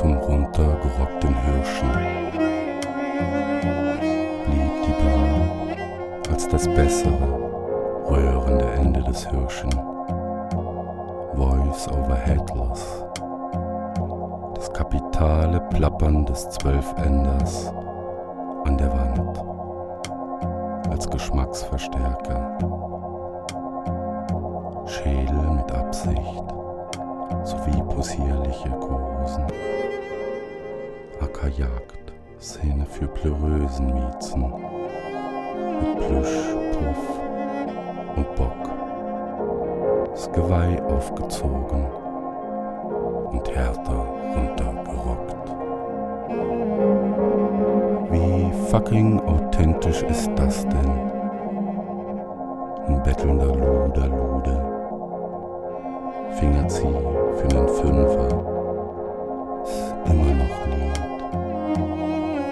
Zum runtergerockten Hirschen blieb die Bar als das bessere, rührende Ende des Hirschen. Voice over Headless. Das kapitale Plappern des Zwölfenders an der Wand als Geschmacksverstärker. Schädel mit Absicht sowie possierliche Kosen. Ackerjagd, Szene für pleurösen Miezen mit Plüsch, Puff und Bock. Das Geweih aufgezogen und härter runtergerockt. Wie fucking authentisch ist das denn? Ein bettelnder Luder, Luder. Fingerzieh für nen Fünfer. Ist immer noch Lied.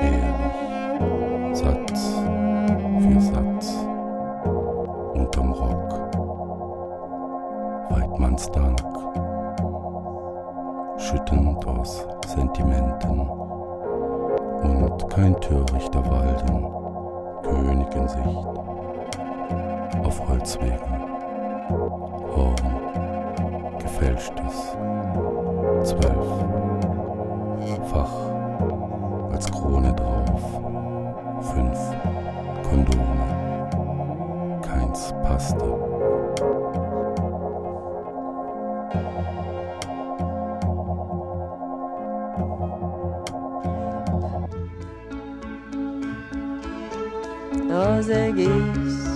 Ehrlich. Satz für Satz. Unterm Rock. Weidmanns Dank. Schüttend aus Sentimenten. Und kein törichter Walden. Königinsicht. Auf Holzwegen. Gefälschtes. Zwölf. Fach als Krone drauf. Fünf Kondome. Keins passte. Nós gays